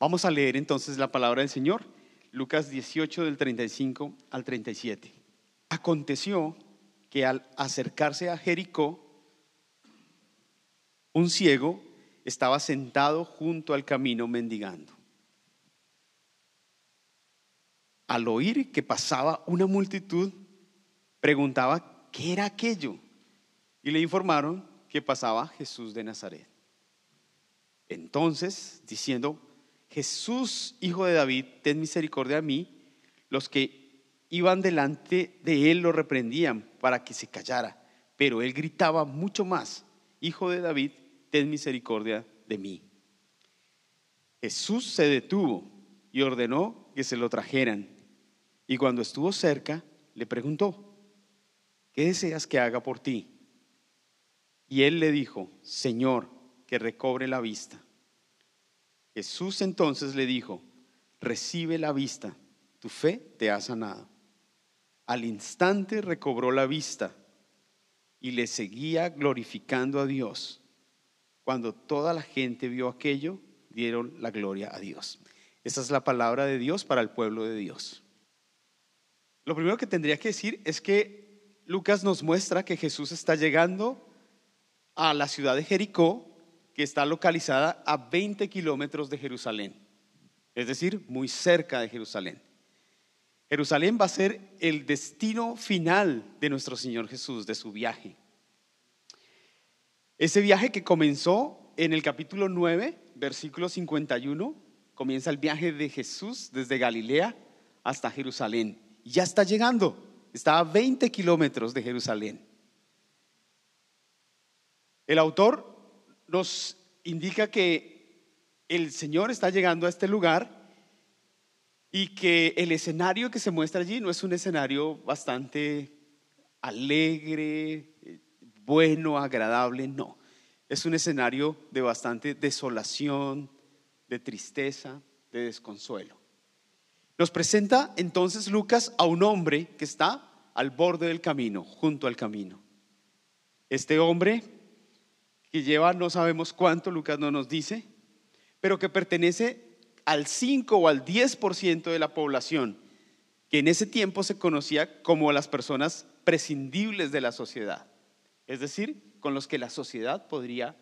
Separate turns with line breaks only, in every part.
Vamos a leer entonces la palabra del Señor, Lucas 18 del 35 al 37. Aconteció que al acercarse a Jericó, un ciego estaba sentado junto al camino mendigando. Al oír que pasaba una multitud, preguntaba qué era aquello y le informaron que pasaba Jesús de Nazaret. Entonces, diciendo, Jesús, hijo de David, ten misericordia de mí, los que iban delante de él lo reprendían para que se callara, pero él gritaba mucho más, hijo de David, ten misericordia de mí. Jesús se detuvo y ordenó que se lo trajeran. Y cuando estuvo cerca, le preguntó, ¿qué deseas que haga por ti? Y él le dijo, Señor, que recobre la vista. Jesús entonces le dijo, recibe la vista, tu fe te ha sanado. Al instante recobró la vista y le seguía glorificando a Dios. Cuando toda la gente vio aquello, dieron la gloria a Dios. Esa es la palabra de Dios para el pueblo de Dios. Lo primero que tendría que decir es que Lucas nos muestra que Jesús está llegando a la ciudad de Jericó, que está localizada a 20 kilómetros de Jerusalén, es decir, muy cerca de Jerusalén. Jerusalén va a ser el destino final de nuestro Señor Jesús, de su viaje. Ese viaje que comenzó en el capítulo 9, versículo 51, comienza el viaje de Jesús desde Galilea hasta Jerusalén. Ya está llegando, está a 20 kilómetros de Jerusalén. El autor nos indica que el Señor está llegando a este lugar y que el escenario que se muestra allí no es un escenario bastante alegre, bueno, agradable, no. Es un escenario de bastante desolación, de tristeza, de desconsuelo. Nos presenta entonces Lucas a un hombre que está al borde del camino, junto al camino. Este hombre lleva no sabemos cuánto, Lucas no nos dice, pero que pertenece al 5 o al 10% de la población, que en ese tiempo se conocía como las personas prescindibles de la sociedad es decir, con los que la sociedad podría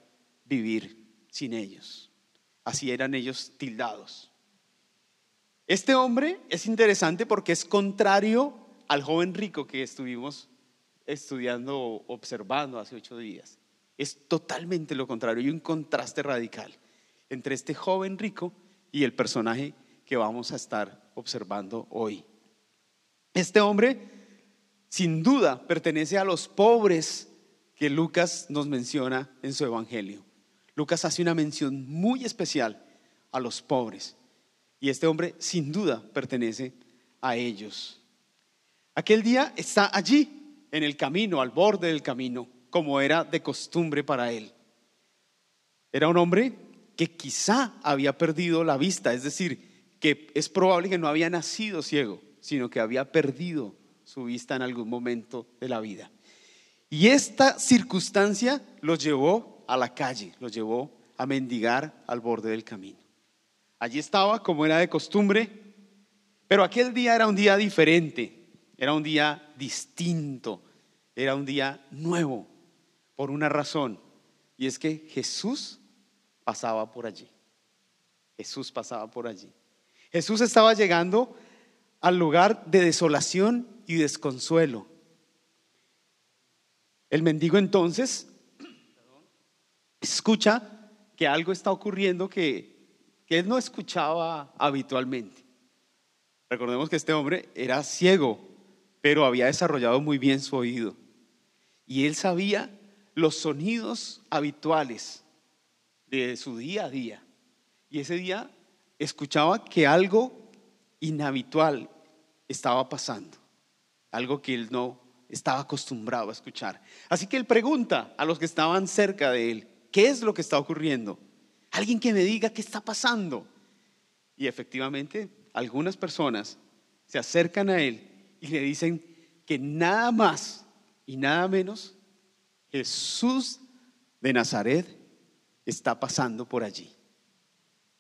vivir sin ellos. Así eran ellos tildados. Este hombre es interesante porque es contrario al joven rico que estuvimos estudiando, observando hace ocho días. Es totalmente lo contrario, hay un contraste radical entre este joven rico y el personaje que vamos a estar observando hoy. Este hombre, sin duda, pertenece a los pobres que Lucas nos menciona en su Evangelio. Lucas hace una mención muy especial a los pobres y este hombre sin duda pertenece a ellos. Aquel día está allí, en el camino, al borde del camino, como era de costumbre para él. Era un hombre que quizá había perdido la vista, es decir, que es probable que no había nacido ciego, sino que había perdido su vista en algún momento de la vida. Y esta circunstancia los llevó a la calle, los llevó a mendigar al borde del camino. Allí estaba como era de costumbre, pero aquel día era un día diferente, era un día distinto, era un día nuevo, por una razón, y es que Jesús pasaba por allí. Jesús pasaba por allí. Jesús estaba llegando al lugar de desolación y desconsuelo. El mendigo entonces escucha que algo está ocurriendo que, él no escuchaba habitualmente. Recordemos que este hombre era ciego, pero había desarrollado muy bien su oído. Y él sabía los sonidos habituales de su día a día. Y ese día escuchaba que algo inhabitual estaba pasando, algo que él no estaba acostumbrado a escuchar. Así que él pregunta a los que estaban cerca de él, ¿qué es lo que está ocurriendo? Alguien que me diga qué está pasando. Y efectivamente, algunas personas se acercan a él y le dicen que nada más y nada menos Jesús de Nazaret está pasando por allí.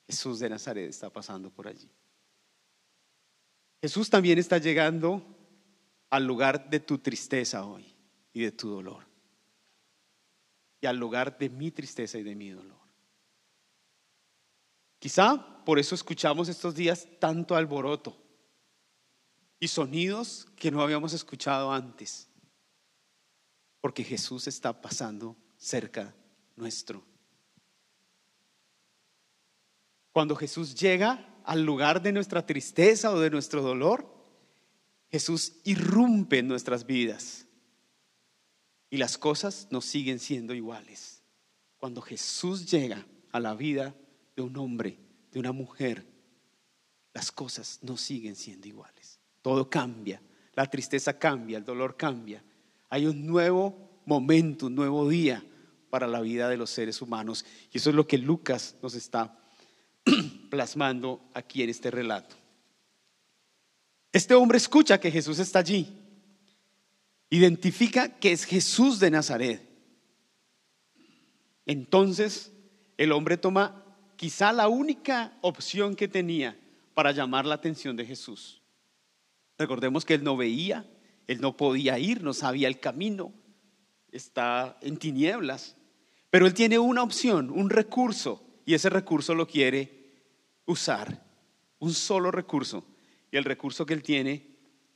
Jesús de Nazaret está pasando por allí. Jesús también está llegando al lugar de tu tristeza hoy y de tu dolor. Y al lugar de mi tristeza y de mi dolor. Quizá por eso escuchamos estos días tanto alboroto y sonidos que no habíamos escuchado antes. Porque Jesús está pasando cerca nuestro. Cuando Jesús llega al lugar de nuestra tristeza o de nuestro dolor, Jesús irrumpe en nuestras vidas y las cosas nos siguen siendo iguales. Cuando Jesús llega a la vida de un hombre, de una mujer, las cosas no siguen siendo iguales. Todo cambia, la tristeza cambia, el dolor cambia. Hay un nuevo momento, un nuevo día para la vida de los seres humanos. Y eso es lo que Lucas nos está plasmando aquí en este relato. Este hombre escucha que Jesús está allí. Identifica que es Jesús de Nazaret. Entonces el hombre toma quizá la única opción que tenía para llamar la atención de Jesús. Recordemos que él no veía, él no podía ir, no sabía el camino, está en tinieblas, pero él tiene una opción, un recurso, y ese recurso lo quiere usar un solo recurso. Y el recurso que él tiene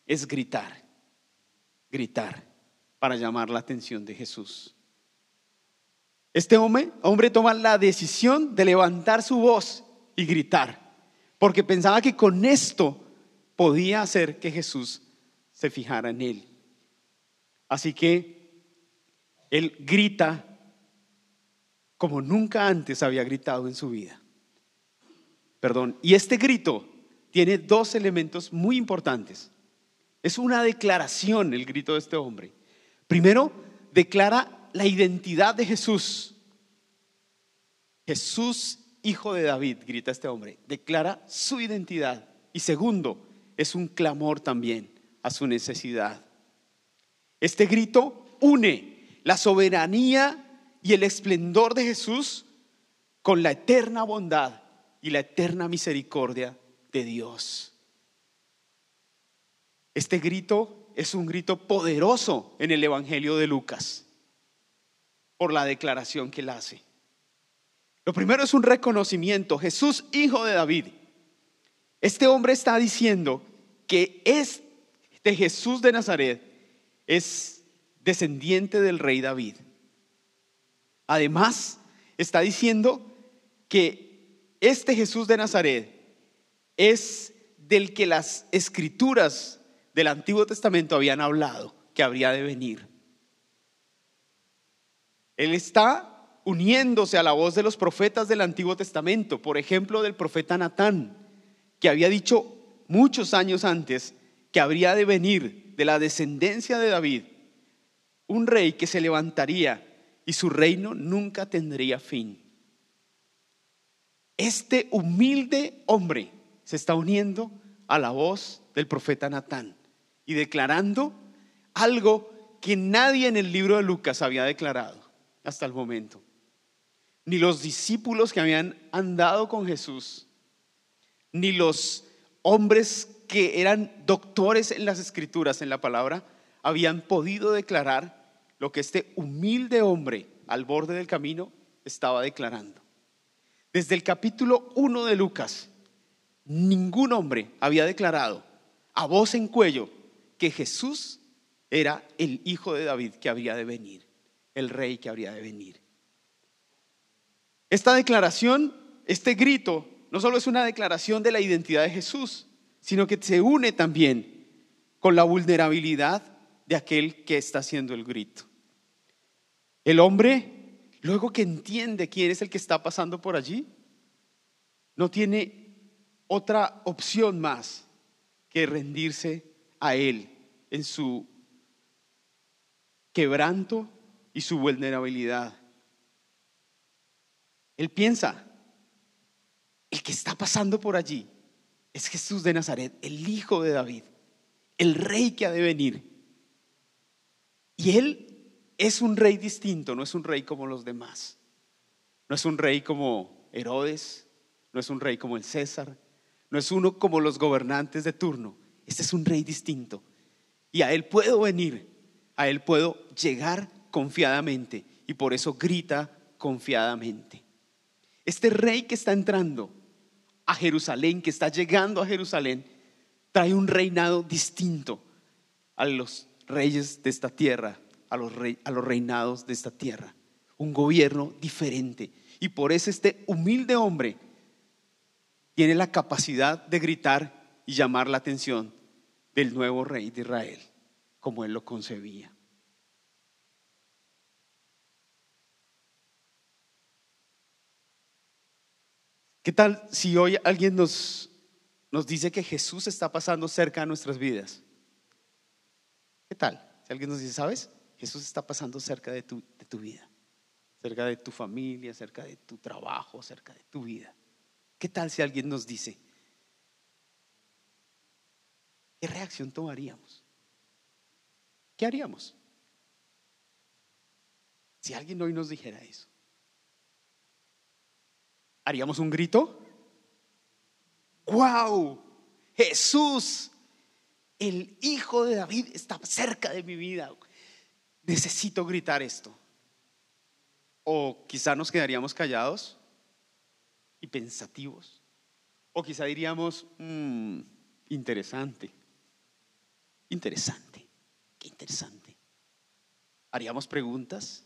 es gritar, gritar para llamar la atención de Jesús. Este hombre, toma la decisión de levantar su voz y gritar, porque pensaba que con esto podía hacer que Jesús se fijara en él. Así que él grita como nunca antes había gritado en su vida. Perdón. Y este grito tiene dos elementos muy importantes. Es una declaración el grito de este hombre. Primero, declara la identidad de Jesús. Jesús, hijo de David, grita este hombre. Declara su identidad. Y segundo, es un clamor también a su necesidad. Este grito une la soberanía y el esplendor de Jesús con la eterna bondad y la eterna misericordia de Dios. Este grito es un grito poderoso en el Evangelio de Lucas por la declaración que él hace. Lo primero es un reconocimiento, Jesús, hijo de David. Este hombre está diciendo que es de Jesús de Nazaret, es descendiente del rey David. Además, está diciendo que este Jesús de Nazaret es del que las escrituras del Antiguo Testamento habían hablado que habría de venir. Él está uniéndose a la voz de los profetas del Antiguo Testamento, por ejemplo del profeta Natán, que había dicho muchos años antes que habría de venir de la descendencia de David un rey que se levantaría y su reino nunca tendría fin. Este humilde hombre se está uniendo a la voz del profeta Natán y declarando algo que nadie en el libro de Lucas había declarado hasta el momento. Ni los discípulos que habían andado con Jesús, ni los hombres que eran doctores en las escrituras, en la palabra, habían podido declarar lo que este humilde hombre al borde del camino estaba declarando. Desde el capítulo 1 de Lucas, ningún hombre había declarado a voz en cuello que Jesús era el hijo de David que habría de venir, el rey que habría de venir. Esta declaración, este grito, no solo es una declaración de la identidad de Jesús, sino que se une también con la vulnerabilidad de aquel que está haciendo el grito. El hombre luego que entiende quién es el que está pasando por allí, no tiene otra opción más que rendirse a Él en su quebranto y su vulnerabilidad. Él piensa, el que está pasando por allí es Jesús de Nazaret, el hijo de David, el rey que ha de venir. Y él es un rey distinto, no es un rey como los demás. No es un rey como Herodes, no es un rey como el César, no es uno como los gobernantes de turno. Este es un rey distinto. Y a él puedo venir, a él puedo llegar confiadamente. Y por eso grita confiadamente. Este rey que está entrando a Jerusalén, que está llegando a Jerusalén, trae un reinado distinto a los reyes de esta tierra, a los, a los reinados de esta tierra. Un gobierno diferente. Y por eso este humilde hombre tiene la capacidad de gritar y llamar la atención del nuevo rey de Israel, como él lo concebía. ¿Qué tal si hoy alguien nos, nos dice que Jesús está pasando cerca de nuestras vidas? ¿Qué tal? Si alguien nos dice, ¿sabes? Jesús está pasando cerca de tu, de tu vida, cerca de tu familia, cerca de tu trabajo, cerca de tu vida. ¿Qué tal si alguien nos dice? ¿Qué reacción tomaríamos? ¿Qué haríamos? Si alguien hoy nos dijera eso. ¿Haríamos un grito? ¡Wow! Jesús, el Hijo de David, está cerca de mi vida. Necesito gritar esto. O quizá nos quedaríamos callados y pensativos. O quizá diríamos, mmm, interesante, interesante, qué interesante. ¿Haríamos preguntas?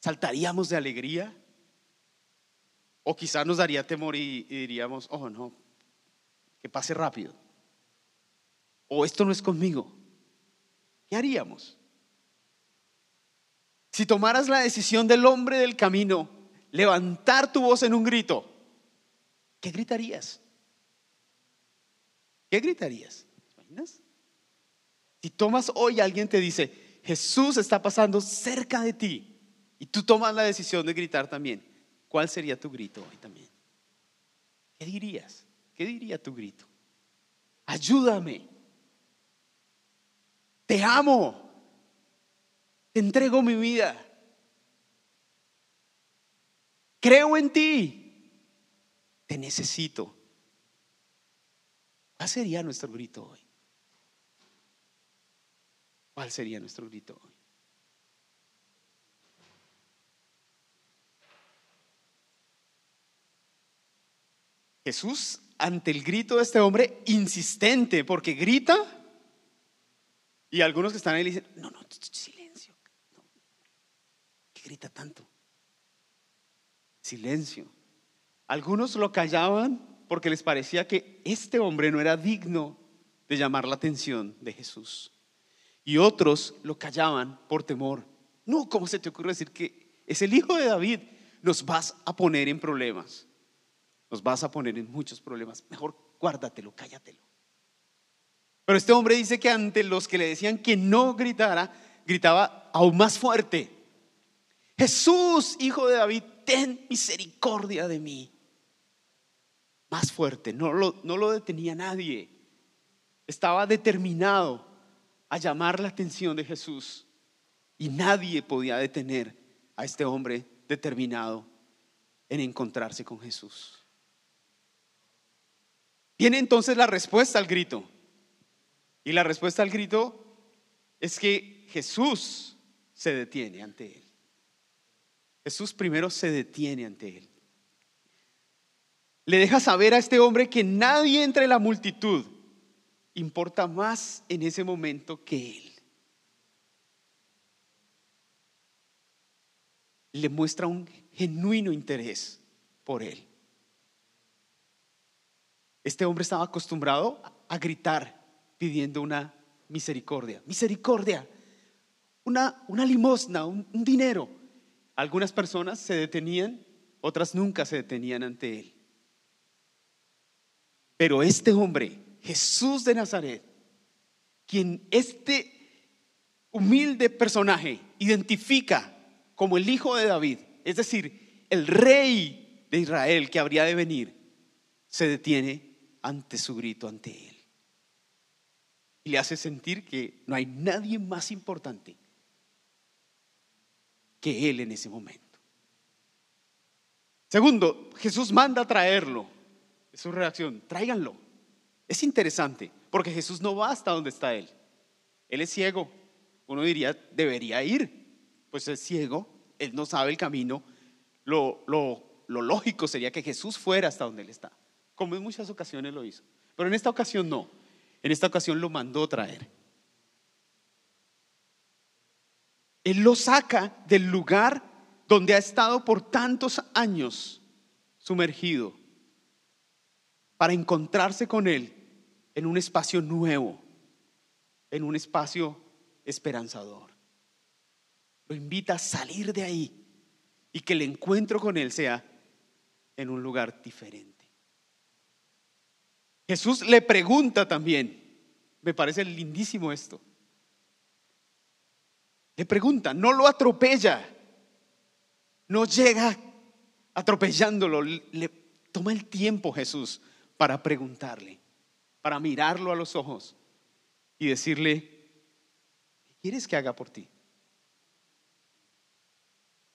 ¿Saltaríamos de alegría? O quizá nos daría temor y, diríamos, oh no, que pase rápido. O esto no es conmigo. ¿Qué haríamos? Si tomaras la decisión del hombre del camino, levantar tu voz en un grito, ¿qué gritarías? ¿Qué gritarías? ¿Imaginas? Si tomas hoy alguien te dice, Jesús está pasando cerca de ti y tú tomas la decisión de gritar también, ¿cuál sería tu grito hoy también? ¿Qué dirías? ¿Qué diría tu grito? Ayúdame. Te amo. Te entrego mi vida. Creo en ti. Te necesito. ¿Cuál sería nuestro grito hoy? ¿Cuál sería nuestro grito hoy? Jesús, ante el grito de este hombre, insistente, porque grita, y algunos que están ahí le dicen, no, no, silencio, ¿qué grita tanto? Silencio. Algunos lo callaban porque les parecía que este hombre no era digno de llamar la atención de Jesús. Y otros lo callaban por temor. No, ¿cómo se te ocurre decir que es el hijo de David? Nos vas a poner en problemas nos vas a poner en muchos problemas. Mejor guárdatelo, cállatelo. Pero este hombre dice que ante los que le decían que no gritara, gritaba aún más fuerte. Jesús, hijo de David, ten misericordia de mí. Más fuerte, no lo, no lo detenía nadie. Estaba determinado a llamar la atención de Jesús. Y nadie podía detener a este hombre determinado en encontrarse con Jesús. Viene entonces la respuesta al grito. Y la respuesta al grito es que Jesús se detiene ante él. Jesús primero se detiene ante él. Le deja saber a este hombre que nadie entre la multitud importa más en ese momento que él. Le muestra un genuino interés por él. Este hombre estaba acostumbrado a gritar pidiendo una misericordia. Misericordia, una, una limosna, un, un dinero. Algunas personas se detenían, otras nunca se detenían ante él. Pero este hombre, Jesús de Nazaret, quien este humilde personaje identifica como el hijo de David, es decir, el rey de Israel que habría de venir, se detiene ante su grito, ante Él. Y le hace sentir que no hay nadie más importante que Él en ese momento. Segundo, Jesús manda a traerlo. Es su reacción, tráiganlo. Es interesante, porque Jesús no va hasta donde está Él. Él es ciego. Uno diría, debería ir. Pues es ciego, Él no sabe el camino. Lo, lo, lo lógico sería que Jesús fuera hasta donde Él está, como en muchas ocasiones lo hizo. Pero en esta ocasión no. En esta ocasión lo mandó traer. Él lo saca del lugar donde ha estado por tantos años sumergido para encontrarse con Él en un espacio nuevo, en un espacio esperanzador. Lo invita a salir de ahí y que el encuentro con Él sea en un lugar diferente. Jesús le pregunta también, me parece lindísimo esto, le pregunta, no lo atropella, no llega atropellándolo, le toma el tiempo Jesús para preguntarle, para mirarlo a los ojos y decirle, ¿qué quieres que haga por ti?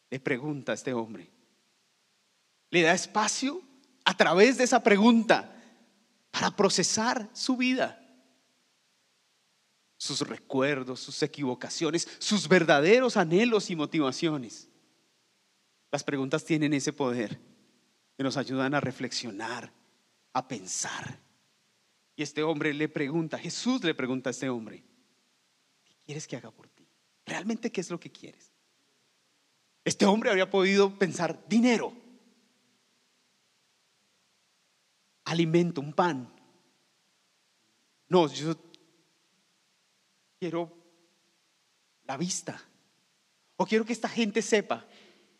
Le pregunta a este hombre. Le da espacio a través de esa pregunta para procesar su vida, sus recuerdos, sus equivocaciones, sus verdaderos anhelos y motivaciones. Las preguntas tienen ese poder que nos ayudan a reflexionar, a pensar. Y este hombre le pregunta, Jesús le pregunta a este hombre, ¿qué quieres que haga por ti? ¿Realmente qué es lo que quieres? Este hombre habría podido pensar dinero, alimento, un pan. No, yo quiero la vista. O quiero que esta gente sepa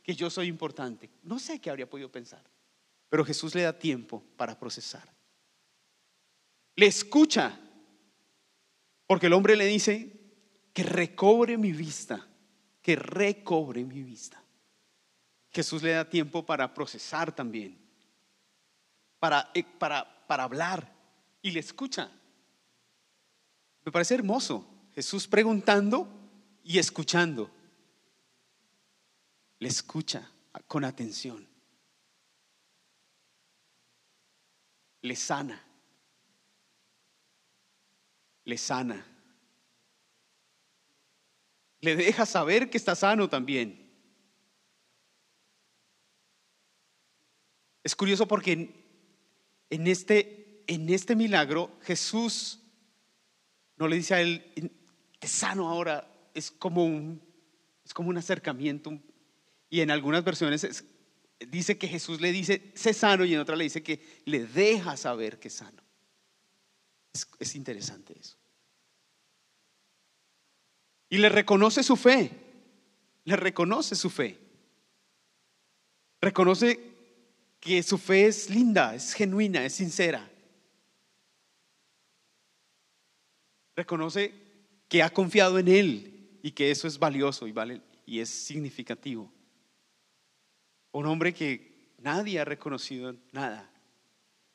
que yo soy importante. No sé qué habría podido pensar. Pero Jesús le da tiempo para procesar. Le escucha, porque el hombre le dice que recobre mi vista, que recobre mi vista. Jesús le da tiempo para procesar también, para, eh, para, para hablar y le escucha. Me parece hermoso. Jesús preguntando y escuchando. Le escucha con atención. le sana. Le sana. Le deja saber que está sano también. Es curioso porque en, este, en este milagro Jesús no le dice a él, te sano ahora, es como un, es como un acercamiento. Y en algunas versiones es dice que Jesús le dice, sé sano, y en otra le dice que le deja saber que es sano. Es, interesante eso. Y le reconoce su fe, le reconoce su fe. Reconoce que su fe es linda, es genuina, es sincera. Reconoce que ha confiado en Él y que eso es valioso y, vale, y es significativo. Un hombre que nadie ha reconocido nada.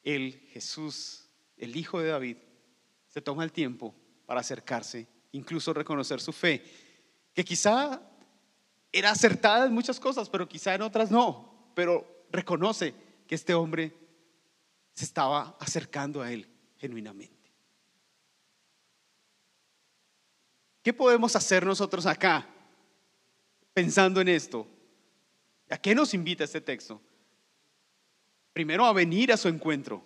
Él, Jesús, el Hijo de David, se toma el tiempo para acercarse, incluso reconocer su fe, que quizá era acertada en muchas cosas, pero quizá en otras no, pero reconoce que este hombre se estaba acercando a él genuinamente. ¿Qué podemos hacer nosotros acá pensando en esto? ¿A qué nos invita este texto? Primero a venir a su encuentro.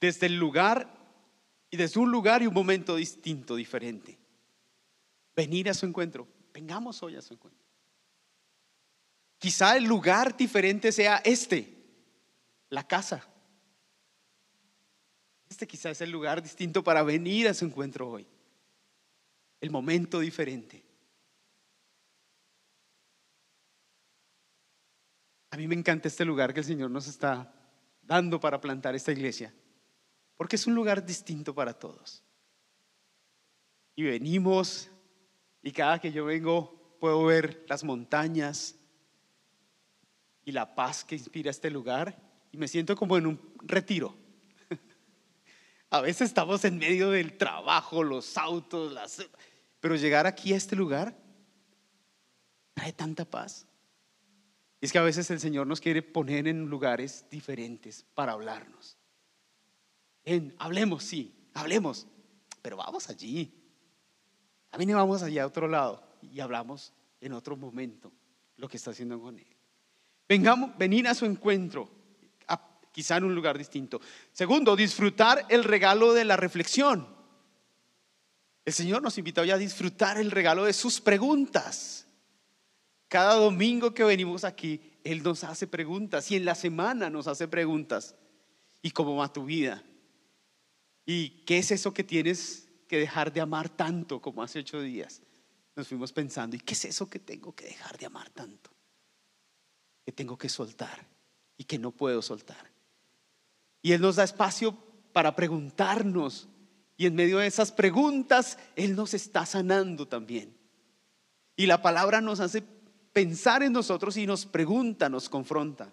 Desde el lugar y desde un lugar y un momento distinto, diferente. Venir a su encuentro. Vengamos hoy a su encuentro. Quizá el lugar diferente sea este, la casa. Este quizá es el lugar distinto para venir a su encuentro hoy. El momento diferente. A mí me encanta este lugar que el Señor nos está dando para plantar esta iglesia, porque es un lugar distinto para todos. Y venimos y cada que yo vengo puedo ver las montañas y la paz que inspira este lugar y me siento como en un retiro. A veces estamos en medio del trabajo, los autos, las... pero llegar aquí a este lugar trae tanta paz. Es que a veces el Señor nos quiere poner en lugares diferentes para hablarnos. En, hablemos, sí, hablemos, pero vamos allí. También vamos allá a otro lado y hablamos en otro momento lo que está haciendo con Él. Vengamos, venir a su encuentro, quizá en un lugar distinto. Segundo, disfrutar el regalo de la reflexión. El Señor nos invita hoy a disfrutar el regalo de sus preguntas. Cada domingo que venimos aquí, Él nos hace preguntas y en la semana nos hace preguntas. ¿Y cómo va tu vida? ¿Y qué es eso que tienes que dejar de amar tanto como hace ocho días? Nos fuimos pensando, ¿y qué es eso que tengo que dejar de amar tanto? Que tengo que soltar y que no puedo soltar. Y Él nos da espacio para preguntarnos. Y en medio de esas preguntas, Él nos está sanando también. Y la palabra nos hace pensar en nosotros y nos pregunta, nos confronta.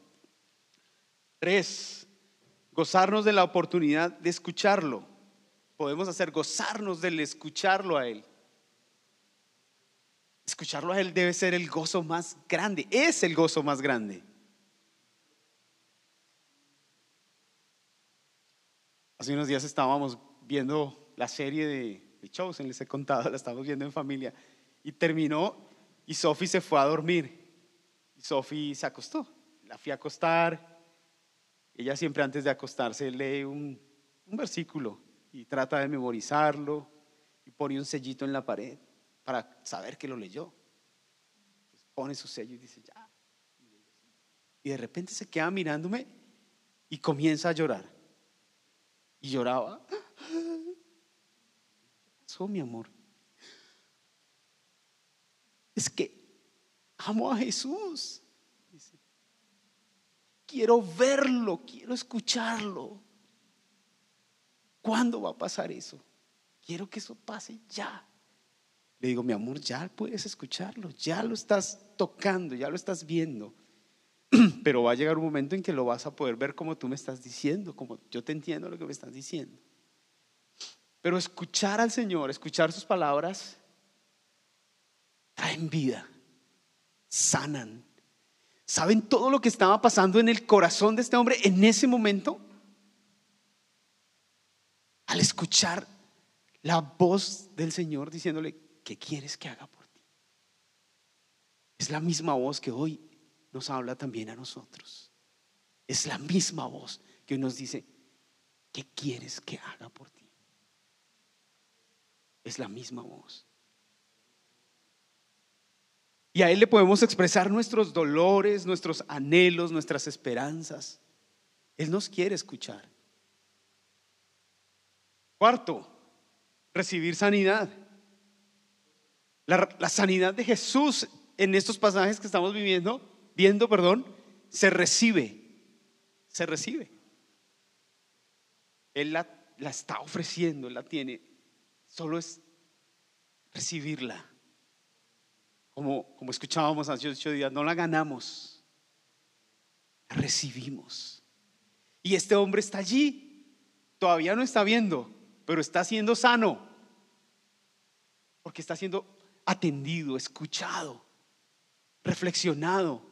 Tres, gozarnos de la oportunidad de escucharlo. Podemos hacer gozarnos del escucharlo a Él. Escucharlo a Él debe ser el gozo más grande, es el gozo más grande. Hace unos días estábamos viendo la serie de, de Chosen, les he contado, la estamos viendo en familia, y terminó y Sophie se fue a dormir. Y Sophie se acostó. La fui a acostar. Ella siempre antes de acostarse lee un, un versículo y trata de memorizarlo y pone un sellito en la pared para saber que lo leyó. pone su sello y dice, ya. Y de repente se queda mirándome y comienza a llorar y lloraba. ¿Qué pasó, mi amor? Es que amo a Jesús. Quiero verlo, quiero escucharlo. ¿Cuándo va a pasar eso? Quiero que eso pase ya. Le digo, mi amor, ya puedes escucharlo, ya lo estás tocando, ya lo estás viendo. pero va a llegar un momento en que lo vas a poder ver como tú me estás diciendo, como yo te entiendo lo que me estás diciendo. Pero escuchar al Señor, escuchar sus palabras, traen vida, sanan. ¿Saben todo lo que estaba pasando en el corazón de este hombre en ese momento? Al escuchar la voz del Señor diciéndole, ¿qué quieres que haga por ti? Es la misma voz que hoy nos habla también a nosotros. Es la misma voz que nos dice, ¿qué quieres que haga por ti? Es la misma voz. Y a Él le podemos expresar nuestros dolores, nuestros anhelos, nuestras esperanzas. Él nos quiere escuchar. Cuarto, recibir sanidad. La, sanidad de Jesús en estos pasajes que estamos viviendo viendo, perdón, se recibe, se recibe. Él la, la está ofreciendo, Él la tiene, solo es recibirla. Como, como escuchábamos hace ocho días, no la ganamos, recibimos. Y este hombre está allí, todavía no está viendo, pero está siendo sano, porque está siendo atendido, escuchado, reflexionado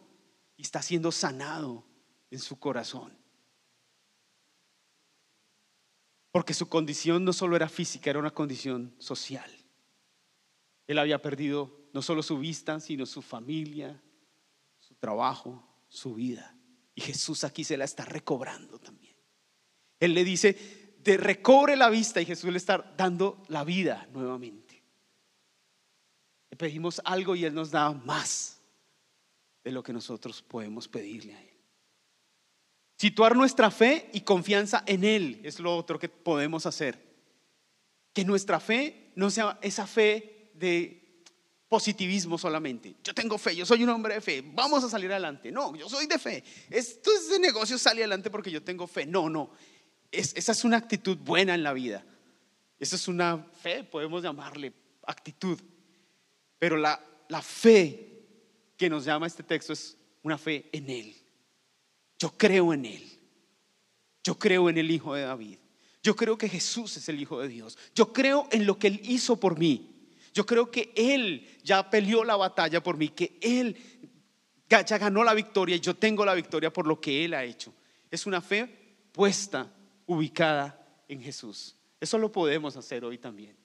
y está siendo sanado en su corazón. Porque su condición no solo era física, era una condición social. Él había perdido no solo su vista, sino su familia, su trabajo, su vida. Y Jesús aquí se la está recobrando también. Él le dice, de recobre la vista y Jesús le está dando la vida nuevamente. Pedimos algo y Él nos da más de lo que nosotros podemos pedirle a Él. Situar nuestra fe y confianza en Él es lo otro que podemos hacer. Que nuestra fe no sea esa fe de positivismo solamente. Yo tengo fe, yo soy un hombre de fe, vamos a salir adelante. No, yo soy de fe. Esto es de negocio, sale adelante porque yo tengo fe. No, no. esa es una actitud buena en la vida. Esa es una fe, podemos llamarle actitud. Pero la, la fe que nos llama este texto es una fe en Él. Yo creo en Él. Yo creo en el Hijo de David. Yo creo que Jesús es el Hijo de Dios. Yo creo en lo que Él hizo por mí. Yo creo que Él ya peleó la batalla por mí, que Él ya ganó la victoria y yo tengo la victoria por lo que Él ha hecho. Es una fe puesta, ubicada en Jesús. Eso lo podemos hacer hoy también.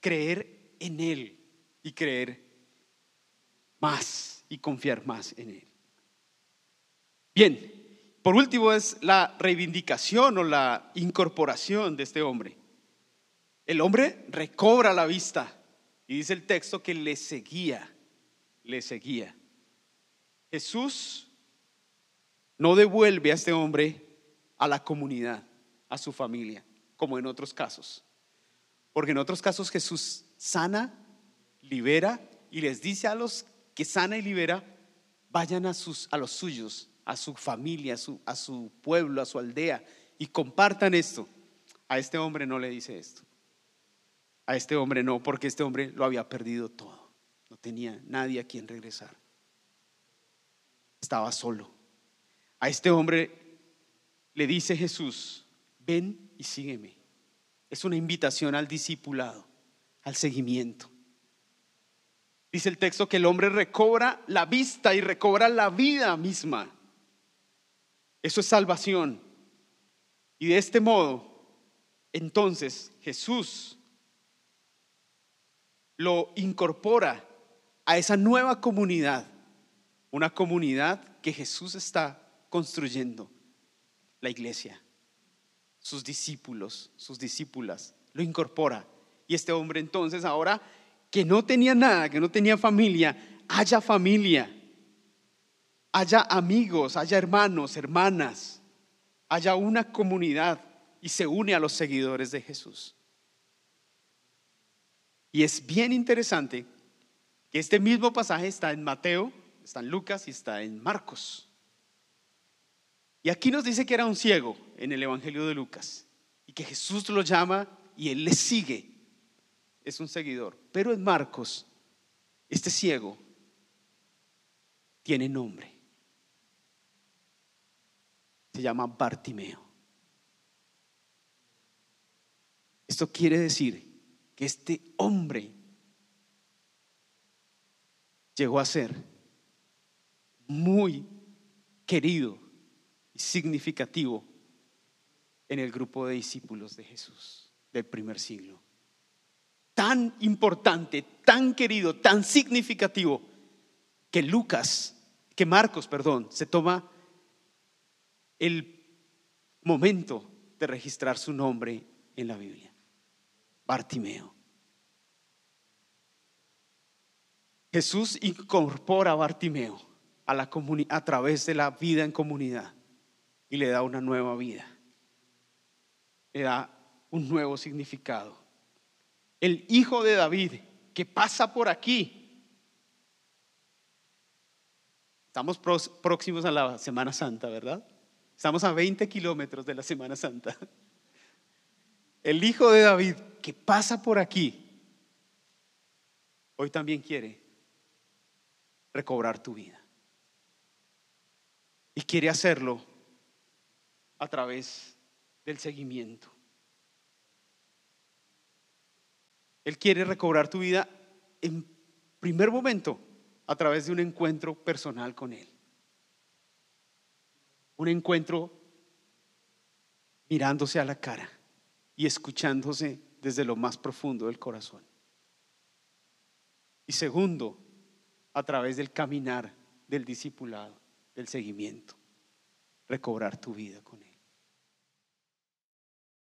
Creer en Él y creer más y confiar más en Él. Bien, por último es la reivindicación o la incorporación de este hombre. El hombre recobra la vista y dice el texto que le seguía, le seguía. Jesús no devuelve a este hombre a la comunidad, a su familia, como en otros casos. Porque en otros casos Jesús sana, libera y les dice a los que sana y libera, vayan a, sus, a los suyos, a su familia, a su, a su pueblo, a su aldea y compartan esto. A este hombre no le dice esto. A este hombre no, porque este hombre lo había perdido todo. No tenía nadie a quien regresar. Estaba solo. A este hombre le dice Jesús, ven y sígueme. Es una invitación al discipulado, al seguimiento. Dice el texto que el hombre recobra la vista y recobra la vida misma. Eso es salvación. Y de este modo, entonces Jesús lo incorpora a esa nueva comunidad, una comunidad que Jesús está construyendo, la iglesia, sus discípulos, sus discípulas, lo incorpora. Y este hombre entonces ahora que no tenía nada, que no tenía familia, haya familia, haya amigos, haya hermanos, hermanas, haya una comunidad y se une a los seguidores de Jesús. Y es bien interesante que este mismo pasaje está en Mateo, está en Lucas y está en Marcos. Y aquí nos dice que era un ciego en el Evangelio de Lucas y que Jesús lo llama y él le sigue. Es un seguidor. Pero en Marcos, este ciego tiene nombre. Se llama Bartimeo. Esto quiere decir que este hombre llegó a ser muy querido y significativo en el grupo de discípulos de Jesús del primer siglo. Tan importante, tan querido, tan significativo que Lucas, que Marcos, perdón, se toma el momento de registrar su nombre en la Biblia. Bartimeo. Jesús incorpora a Bartimeo a, la a través de la vida en comunidad y le da una nueva vida. Le da un nuevo significado. El hijo de David que pasa por aquí. Estamos próximos a la Semana Santa, ¿verdad? Estamos a 20 kilómetros de la Semana Santa. El hijo de David que pasa por aquí, hoy también quiere recobrar tu vida. Y quiere hacerlo a través del seguimiento. Él quiere recobrar tu vida en primer momento a través de un encuentro personal con Él. Un encuentro mirándose a la cara y escuchándose desde lo más profundo del corazón. Y segundo, a través del caminar, del discipulado, del seguimiento, recobrar tu vida con Él.